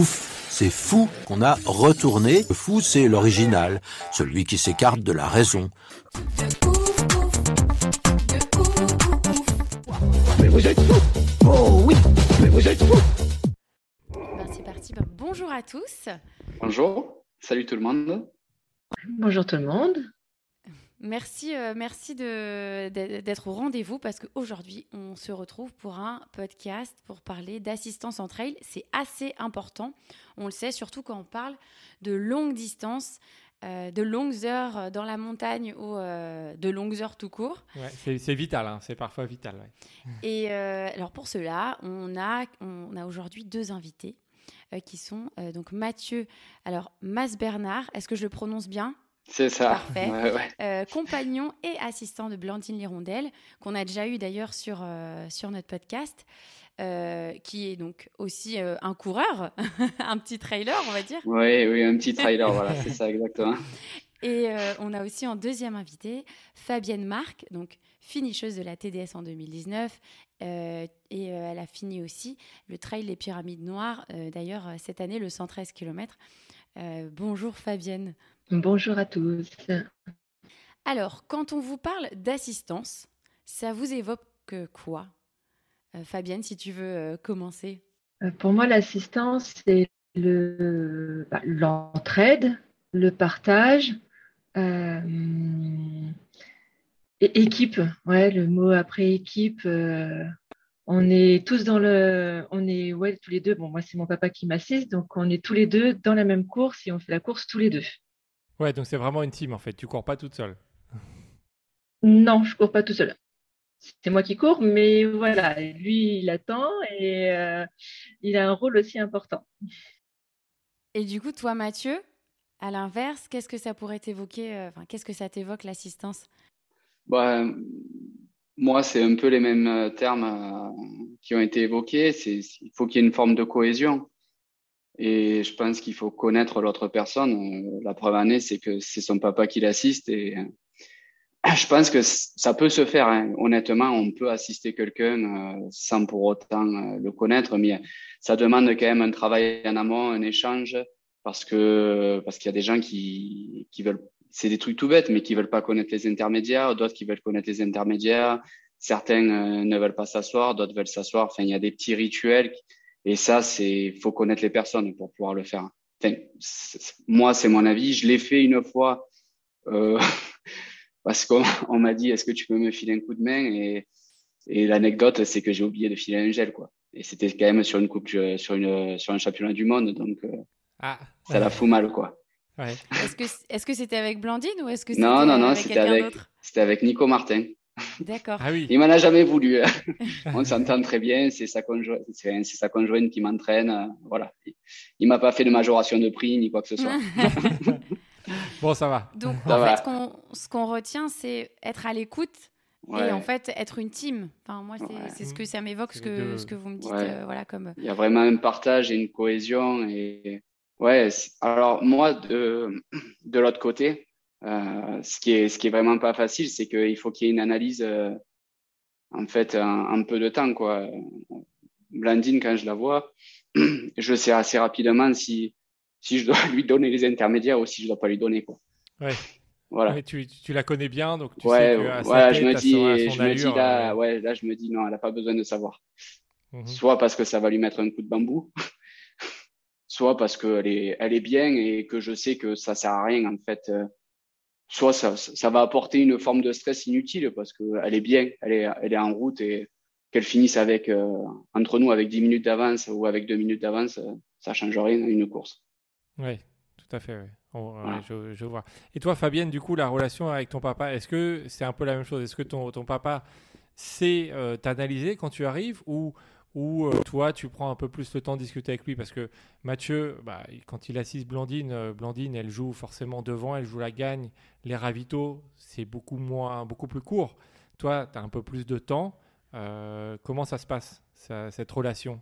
Ouf, c'est fou qu'on a retourné. Le fou, c'est l'original, celui qui s'écarte de la raison. Ben, c'est parti. Ben, bonjour à tous. Bonjour, salut tout le monde. Bonjour tout le monde. Merci, euh, merci d'être au rendez-vous parce qu'aujourd'hui, on se retrouve pour un podcast pour parler d'assistance en trail. C'est assez important. On le sait, surtout quand on parle de longues distances, euh, de longues heures dans la montagne ou euh, de longues heures tout court. Ouais, c'est, vital, hein, c'est parfois vital. ouais. Et euh, alors pour cela, on a, on a aujourd'hui deux invités qui sont donc Mathieu, alors Mas Bernard, est-ce que je le prononce bien? C'est ça. Parfait. Ouais, ouais. Euh, compagnon et assistant de Blandine Lirondelle, qu'on a déjà eu d'ailleurs sur, euh, sur notre podcast, euh, qui est donc aussi un coureur, un petit trailer, on va dire. Oui, oui, un petit trailer, voilà, c'est ça exactement. Et on a aussi en deuxième invité Fabienne Marc, donc finisheuse de la TDS en 2019. euh, et elle a fini aussi le Trail Les Pyramides Noires, d'ailleurs cette année le 113 km. bonjour Fabienne. Bonjour à tous. Alors, quand on vous parle d'assistance, ça vous évoque quoi? Euh, Fabienne, si tu veux euh, commencer. Euh, Pour moi, l'assistance, c'est le, bah, l'entraide, le partage, euh, et équipe. Ouais, le mot après équipe. on est tous dans le, on est ouais tous les deux. Bon, moi c'est mon papa qui m'assiste, donc on est tous les deux dans la même course et on fait la course tous les deux. Ouais, donc c'est vraiment une team en fait, tu cours pas toute seule. Non, je cours pas tout seul. C'est moi qui cours, mais voilà, lui, il attend et euh, il a un rôle aussi important. Et du coup, toi, Mathieu, à l'inverse, qu'est-ce que ça pourrait t'évoquer euh, Enfin, qu'est-ce que ça t'évoque l'assistance? Bah, moi, c'est un peu les mêmes euh, termes euh, qui ont été évoqués. Il faut qu'il y ait une forme de cohésion. Et je pense qu'il faut connaître l'autre personne. Euh, La preuve en est, c'est que c'est son papa qui l'assiste. Et euh, je pense que ça peut se faire. hein. Honnêtement, on peut assister quelqu'un euh, sans pour autant le connaître, mais ça demande quand même un travail en amont, un échange, parce que parce qu'il y a des gens qui qui veulent c'est des trucs tout bêtes, mais qui veulent pas connaître les intermédiaires, d'autres qui veulent connaître les intermédiaires, certains ne veulent pas s'asseoir, d'autres veulent s'asseoir. Enfin, il y a des petits rituels, et ça, c'est faut connaître les personnes pour pouvoir le faire. Enfin, moi, c'est mon avis. Je l'ai fait une fois euh, parce qu'on on m'a dit est-ce que tu peux me filer un coup de main? Et, et l'anecdote, c'est que j'ai oublié de filer un gel, quoi. Et c'était quand même sur une coupe, du- sur une sur un championnat du monde, donc euh, Ah, ça la fout mal, quoi. ouais. Est-ce que est-ce que c'était avec Blandine ou est-ce que c'était Non, non, non, avec c'était avec, c'était avec Nico Martin. D'accord. Ah oui, Il m'en a jamais voulu. hein. On s'entend très bien. C'est sa conjointe, c'est sa conjointe qui m'entraîne. Voilà. Il m'a pas fait de majoration de prix ni quoi que ce soit. bon ça va. Donc, Ça en va. fait, qu'on- ce qu'on retient, c'est être à l'écoute Ouais. et en fait être une team. Enfin, moi, c'est Ouais. c'est ce que ça m'évoque, ce que, de- ce que vous me dites, Ouais. euh, voilà, comme. Il y a vraiment un partage et une cohésion. Et ouais. c'est- Alors moi, de de l'autre côté, ce qui est ce qui est vraiment pas facile, c'est qu'il faut qu'il y ait une analyse. euh, en fait, un, un peu de temps, quoi. Blandine, quand je la vois, je sais assez rapidement si si je dois lui donner les intermédiaires ou si je dois pas lui donner, quoi. Ouais. Voilà. Ouais, tu, tu la connais bien, donc tu ouais, sais que tête, je me dis, son- je me dis là, euh, ouais, là, je me dis non, elle a pas besoin de savoir. mhm. Soit parce que ça va lui mettre un coup de bambou, soit parce qu'elle est, elle est bien et que je sais que ça sert à rien en fait. euh, Soit ça, ça va apporter une forme de stress inutile parce que elle est bien, elle est, elle est en route et qu'elle finisse avec euh, entre nous avec 10 minutes d'avance ou avec 2 minutes d'avance, euh, ça change rien à une course. Oui, tout à fait. ouais, Voilà. je, je vois. Et toi, Fabienne, du coup, la relation avec ton papa, est-ce que c'est un peu la même chose? Est-ce que ton, ton papa sait euh, t'analyser quand tu arrives ou, ou euh, toi, tu prends un peu plus le temps de discuter avec lui Parce que Mathieu, bah, quand il assiste Blandine, euh, Blandine, elle joue forcément devant, elle joue la gagne. Les ravitaux, c'est beaucoup, moins, beaucoup plus court. Toi, tu as un peu plus de temps. Euh, comment ça se passe, cette relation?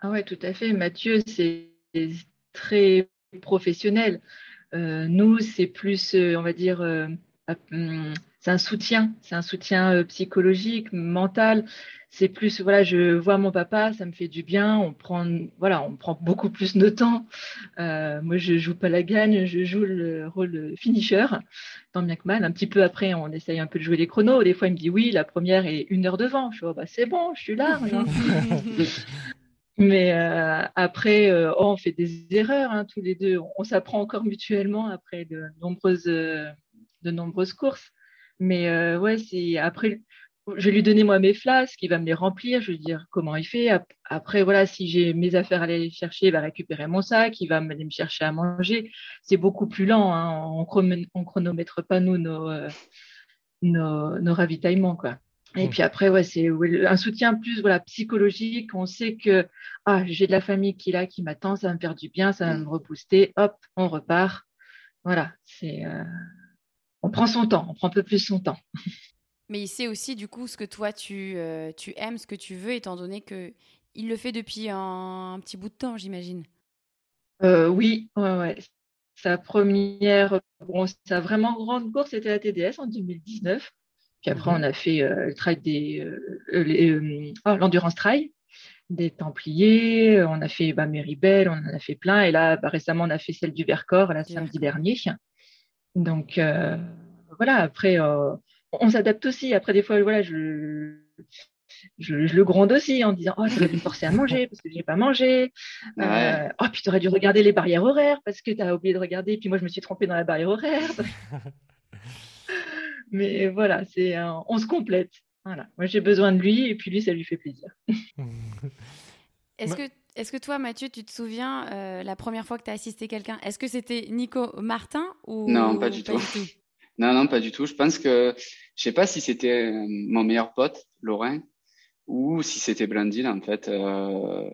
Ah ouais, tout à fait. Mathieu, c'est très professionnel. nous, c'est plus, on va dire, hum, c'est un soutien, c'est un soutien psychologique, mental. C'est plus voilà je vois mon papa ça me fait du bien on prend voilà on prend beaucoup plus de temps. Euh, moi je joue pas la gagne je joue le rôle finisher tant bien que mal un petit peu après on essaye un peu de jouer les chronos. Des fois il me dit oui la première est une heure devant. Je dis oh, bah c'est bon je suis là mais euh, après euh, oh, on fait des erreurs hein, tous les deux. On, s'apprend encore mutuellement après de nombreuses de nombreuses courses mais ouais c'est après je vais lui donner moi mes flasques, il va me les remplir, je vais lui dire comment il fait. Après, voilà, si j'ai mes affaires à aller chercher, il va récupérer mon sac, il va aller me chercher à manger. C'est beaucoup plus lent, hein. on, ne chronomètre pas nous euh, nos, nos, ravitaillements, quoi. Et puis après, ouais, c'est un soutien plus voilà, psychologique. On sait que ah, j'ai de la famille qui est là, qui m'attend, ça va me faire du bien, ça va me rebooster. Hop, on repart. Voilà, c'est euh, on prend son temps, on prend un peu plus son temps. Mais il sait aussi du coup ce que toi tu, euh, tu aimes, ce que tu veux, étant donné que il le fait depuis un, petit bout de temps, j'imagine. Euh, oui, ouais, ouais. Sa première, bon, sa vraiment grande course, c'était la TDS en 2019. Puis après, mhm. on a fait euh, le trail des, oh, l'endurance trail des Templiers. On a fait bah, Bell, on en a fait plein. Et là, bah, récemment, on a fait celle du Vercors, la samedi dernier. Donc voilà. Après on s'adapte aussi. Après, des fois, voilà, je, je, le gronde aussi en disant Oh, tu dû me forcer à manger parce que je n'ai pas mangé. Euh, oh, puis tu aurais dû regarder les barrières horaires parce que tu as oublié de regarder. Puis moi, je me suis trompée dans la barrière horaire. Mais voilà, c'est on se complète. Voilà. Moi, j'ai besoin de lui et puis lui, ça lui fait plaisir. Est-ce que, est que toi, Mathieu, tu te souviens euh, la première fois que tu as assisté quelqu'un? Est-ce que c'était Nico Martin ou Non, pas du tout. Non, non, pas du tout. Je pense que je sais pas si c'était euh, mon meilleur pote, Laurent, ou si c'était Blandine, en fait. Euh...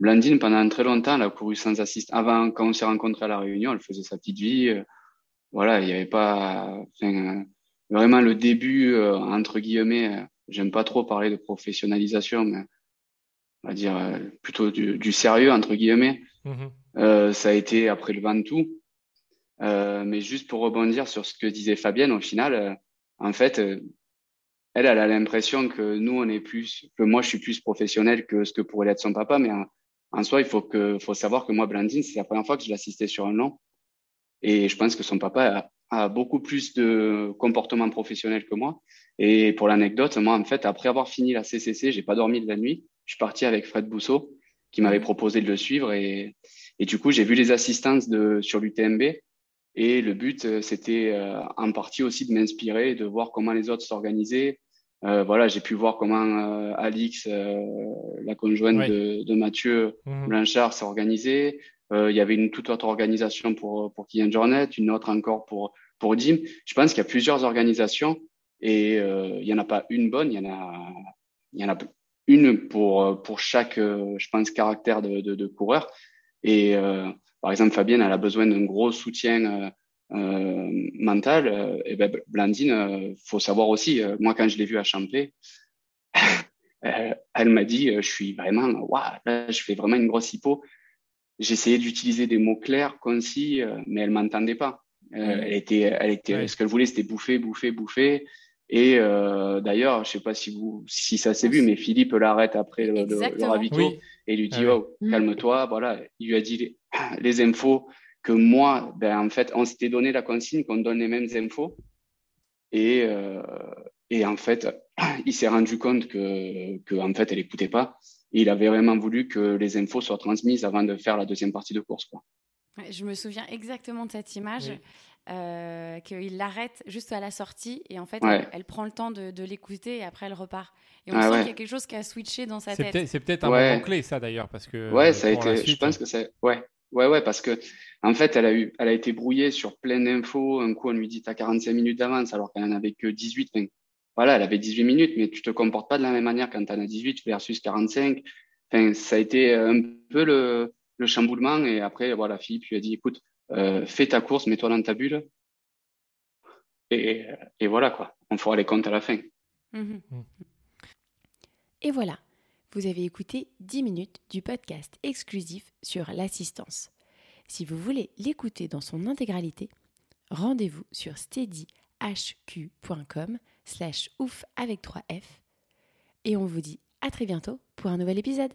Blandine, pendant très longtemps, elle a couru sans assistant. Avant, quand on s'est rencontrés à La Réunion, elle faisait sa petite vie. Euh, voilà, il n'y avait pas. Enfin, vraiment, le début, euh, entre guillemets, j'aime pas trop parler de professionnalisation, mais on va dire plutôt du, du, sérieux, entre guillemets. Mmh ça a été après le Ventoux. Euh, mais juste pour rebondir sur ce que disait Fabienne, au final, euh, en fait, euh, elle, elle a l'impression que nous, on est plus, que moi, je suis plus professionnel que ce que pourrait l'être son papa. Mais en, soi, il faut que, faut savoir que moi, Blandine, c'est la première fois que je l'assistais sur un long. Et je pense que son papa a, beaucoup plus de comportement professionnel que moi. Et pour l'anecdote, moi, en fait, après avoir fini la CCC, j'ai pas dormi de la nuit. Je suis parti avec Fred Bousseau, qui m'avait proposé de le suivre. Et, et du coup, j'ai vu les assistances de, sur l'UTMB. Et le but, euh, c'était euh, en partie aussi de m'inspirer, de voir comment les autres s'organisaient. Euh, voilà, j'ai pu voir comment Alix, la conjointe de, de, Mathieu mhm. Blanchard, s'organisait. Il y avait une toute autre organisation pour, pour Kylian Jornet, une autre encore pour, pour Dim. Je pense qu'il y a plusieurs organisations et il n'y en a pas une bonne, il y en a, il y en a une pour, pour chaque, je pense, caractère de, coureur. Et par exemple, Fabienne, elle a besoin d'un gros soutien euh, euh, mental. Euh, et ben, Blandine, faut savoir aussi, moi, quand je l'ai vue à Champé, elle m'a dit, je suis vraiment, waouh, je fais vraiment une grosse hypo. J'essayais d'utiliser des mots clairs, concis, mais elle m'entendait pas. Mmh. elle était, elle était, ce qu'elle voulait, c'était bouffer, bouffer, bouffer. Et euh, d'ailleurs, je sais pas si vous, si ça s'est vu, mais Philippe l'arrête après le, le, ravito et lui dit ah oh, mmh. calme-toi. Voilà, il lui a dit les infos que moi, ben, en fait, on s'était donné la consigne qu'on donne les mêmes infos. Et, euh, et en fait, il s'est rendu compte que, que, en fait, elle écoutait pas. Il avait vraiment voulu que les infos soient transmises avant de faire la deuxième partie de course. Quoi. je me souviens exactement de cette image. Euh, qu'il l'arrête juste à la sortie et en fait elle, prend le temps de, l'écouter et après elle repart et on ah sent qu'il y a quelque chose qui a switché dans sa tête c'est peut-être un moment clé ça d'ailleurs parce que ouais ça a été je pense que c'est ouais Ouais, ouais, parce que en fait, elle a eu, elle a été brouillée sur plein d'infos. Un coup, on lui dit t'as 45 minutes d'avance alors qu'elle en avait que 18. Voilà, elle avait 18 minutes, mais tu te comportes pas de la même manière quand tu en as 18 versus 45. Enfin, ça a été un peu le, le chamboulement. Et après, voilà, Philippe lui a dit, écoute, euh, fais ta course, mets-toi dans ta bulle. Et, et, voilà, quoi. On fera les comptes à la fin. Mhm. Et voilà, vous avez écouté 10 minutes du podcast exclusif sur l'assistance. Si vous voulez l'écouter dans son intégralité, rendez-vous sur steadyhq.com slash ouf avec 3F. Et on vous dit à très bientôt pour un nouvel épisode.